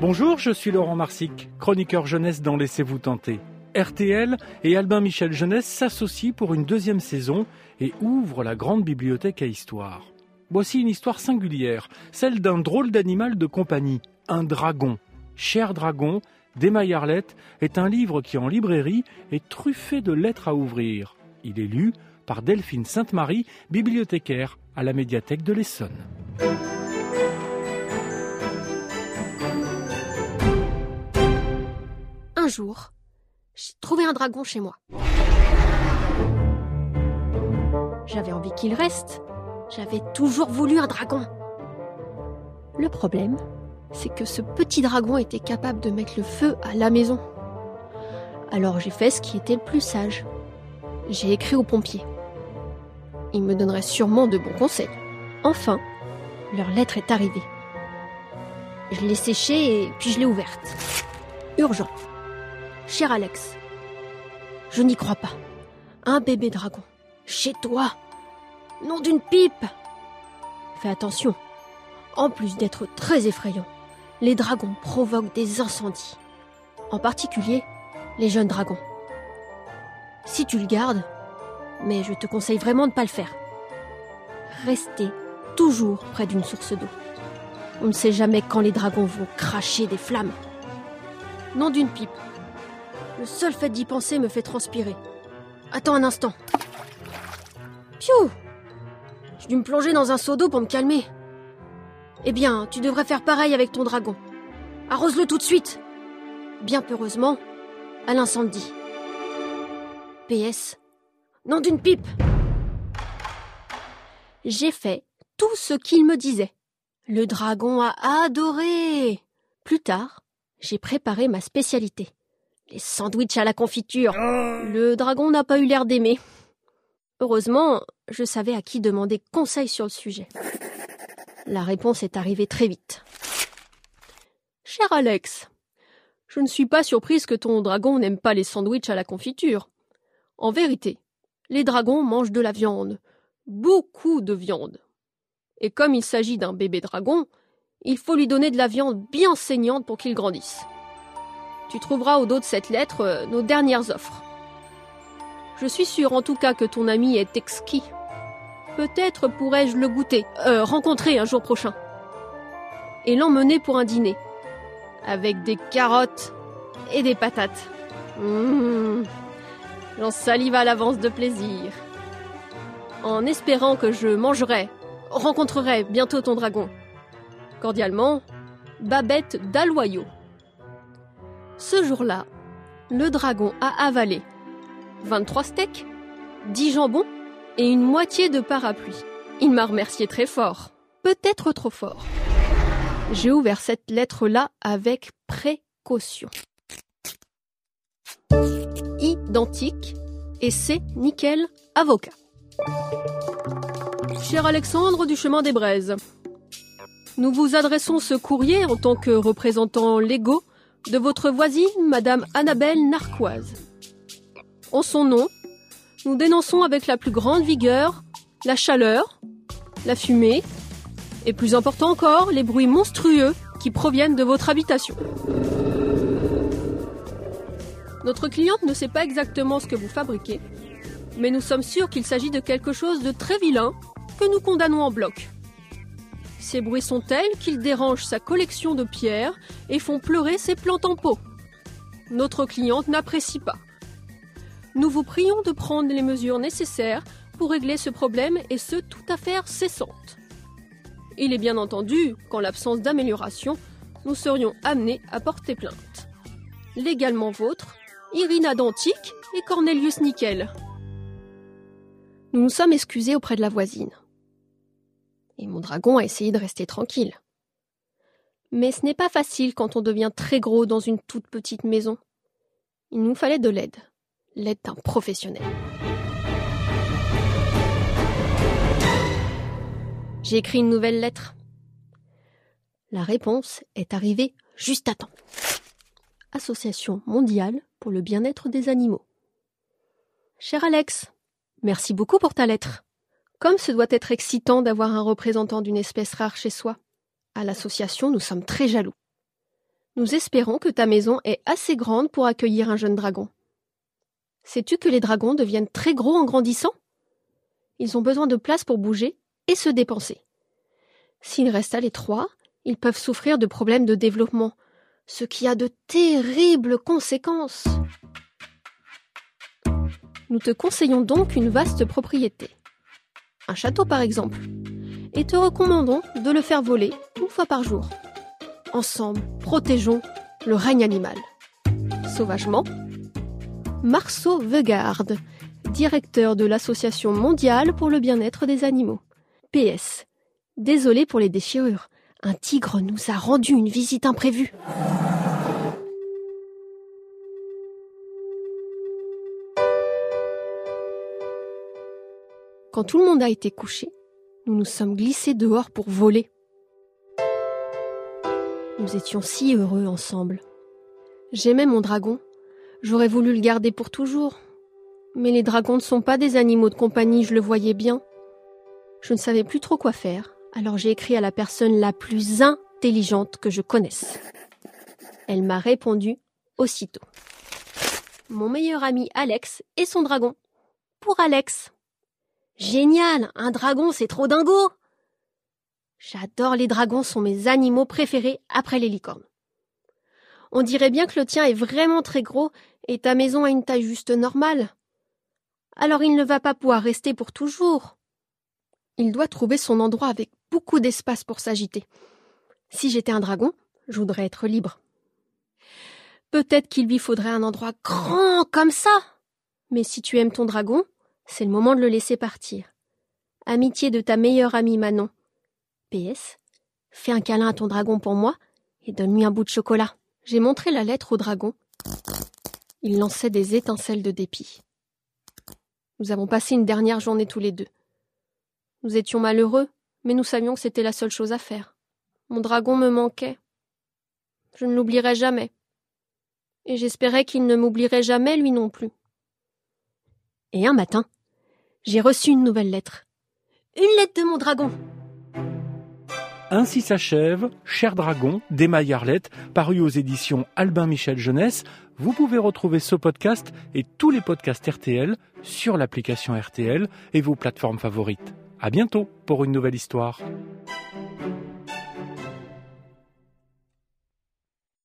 Bonjour, je suis Laurent Marsic, chroniqueur jeunesse dans Laissez-vous tenter. RTL et Albin Michel Jeunesse s'associent pour une deuxième saison et ouvrent la grande bibliothèque à histoire. Voici une histoire singulière, celle d'un drôle d'animal de compagnie, un dragon. Cher dragon, d'Emma Yarlette est un livre qui en librairie est truffé de lettres à ouvrir. Il est lu par Delphine Sainte-Marie, bibliothécaire à la médiathèque de l'Essonne. Un jour, j'ai trouvé un dragon chez moi. J'avais envie qu'il reste. J'avais toujours voulu un dragon. Le problème, c'est que ce petit dragon était capable de mettre le feu à la maison. Alors j'ai fait ce qui était le plus sage. J'ai écrit aux pompiers. Ils me donneraient sûrement de bons conseils. Enfin, leur lettre est arrivée. Je l'ai séchée et puis je l'ai ouverte. Urgent. Cher Alex, je n'y crois pas. Un bébé dragon. Chez toi. Nom d'une pipe. Fais attention. En plus d'être très effrayant, les dragons provoquent des incendies. En particulier, les jeunes dragons. Si tu le gardes, mais je te conseille vraiment de ne pas le faire. Restez toujours près d'une source d'eau. On ne sait jamais quand les dragons vont cracher des flammes. Nom d'une pipe. Le seul fait d'y penser me fait transpirer. Attends un instant. Piou J'ai dû me plonger dans un seau d'eau pour me calmer. Eh bien, tu devrais faire pareil avec ton dragon. Arrose-le tout de suite. Bien peureusement, à l'incendie. PS. Nom d'une pipe J'ai fait tout ce qu'il me disait. Le dragon a adoré. Plus tard, j'ai préparé ma spécialité. Les sandwichs à la confiture. Le dragon n'a pas eu l'air d'aimer. Heureusement, je savais à qui demander conseil sur le sujet. La réponse est arrivée très vite. Cher Alex, je ne suis pas surprise que ton dragon n'aime pas les sandwichs à la confiture. En vérité, les dragons mangent de la viande, beaucoup de viande. Et comme il s'agit d'un bébé dragon, il faut lui donner de la viande bien saignante pour qu'il grandisse. Tu trouveras au dos de cette lettre euh, nos dernières offres. Je suis sûre en tout cas que ton ami est exquis. Peut-être pourrais-je le goûter, euh, rencontrer un jour prochain. Et l'emmener pour un dîner. Avec des carottes et des patates. Mmh. J'en salive à l'avance de plaisir. En espérant que je mangerai, rencontrerai bientôt ton dragon. Cordialement, Babette d'Aloyau. Ce jour-là, le dragon a avalé 23 steaks, 10 jambons et une moitié de parapluie. Il m'a remercié très fort, peut-être trop fort. J'ai ouvert cette lettre-là avec précaution. Identique et c'est nickel avocat. Cher Alexandre du chemin des Braises, nous vous adressons ce courrier en tant que représentant légaux de votre voisine, Madame Annabelle Narquoise. En son nom, nous dénonçons avec la plus grande vigueur la chaleur, la fumée, et plus important encore, les bruits monstrueux qui proviennent de votre habitation. Notre cliente ne sait pas exactement ce que vous fabriquez, mais nous sommes sûrs qu'il s'agit de quelque chose de très vilain que nous condamnons en bloc. Ces bruits sont tels qu'ils dérangent sa collection de pierres et font pleurer ses plantes en pot. Notre cliente n'apprécie pas. Nous vous prions de prendre les mesures nécessaires pour régler ce problème et ce tout à fait cessante. Il est bien entendu qu'en l'absence d'amélioration, nous serions amenés à porter plainte. Légalement vôtre, Irina Dantique et Cornelius Nickel. Nous nous sommes excusés auprès de la voisine et mon dragon a essayé de rester tranquille. Mais ce n'est pas facile quand on devient très gros dans une toute petite maison. Il nous fallait de l'aide, l'aide d'un professionnel. J'ai écrit une nouvelle lettre. La réponse est arrivée juste à temps. Association mondiale pour le bien-être des animaux. Cher Alex, merci beaucoup pour ta lettre. Comme ce doit être excitant d'avoir un représentant d'une espèce rare chez soi. À l'association, nous sommes très jaloux. Nous espérons que ta maison est assez grande pour accueillir un jeune dragon. Sais-tu que les dragons deviennent très gros en grandissant? Ils ont besoin de place pour bouger et se dépenser. S'ils restent à l'étroit, ils peuvent souffrir de problèmes de développement, ce qui a de terribles conséquences. Nous te conseillons donc une vaste propriété. Un château par exemple. Et te recommandons de le faire voler une fois par jour. Ensemble, protégeons le règne animal. Sauvagement, Marceau Vegarde, directeur de l'Association mondiale pour le bien-être des animaux. PS. Désolé pour les déchirures. Un tigre nous a rendu une visite imprévue. Quand tout le monde a été couché, nous nous sommes glissés dehors pour voler. Nous étions si heureux ensemble. J'aimais mon dragon. J'aurais voulu le garder pour toujours. Mais les dragons ne sont pas des animaux de compagnie, je le voyais bien. Je ne savais plus trop quoi faire, alors j'ai écrit à la personne la plus intelligente que je connaisse. Elle m'a répondu aussitôt. Mon meilleur ami Alex et son dragon. Pour Alex. Génial, un dragon, c'est trop dingo. J'adore les dragons, sont mes animaux préférés après les licornes. On dirait bien que le tien est vraiment très gros et ta maison a une taille juste normale. Alors il ne va pas pouvoir rester pour toujours. Il doit trouver son endroit avec beaucoup d'espace pour s'agiter. Si j'étais un dragon, je voudrais être libre. Peut-être qu'il lui faudrait un endroit grand comme ça. Mais si tu aimes ton dragon, c'est le moment de le laisser partir. Amitié de ta meilleure amie Manon. PS. Fais un câlin à ton dragon pour moi et donne-lui un bout de chocolat. J'ai montré la lettre au dragon. Il lançait des étincelles de dépit. Nous avons passé une dernière journée tous les deux. Nous étions malheureux, mais nous savions que c'était la seule chose à faire. Mon dragon me manquait. Je ne l'oublierai jamais. Et j'espérais qu'il ne m'oublierait jamais lui non plus. Et un matin, j'ai reçu une nouvelle lettre. Une lettre de mon dragon. Ainsi s'achève Cher Dragon d'Emma Yarlette, paru aux éditions Albin Michel Jeunesse. Vous pouvez retrouver ce podcast et tous les podcasts RTL sur l'application RTL et vos plateformes favorites. À bientôt pour une nouvelle histoire.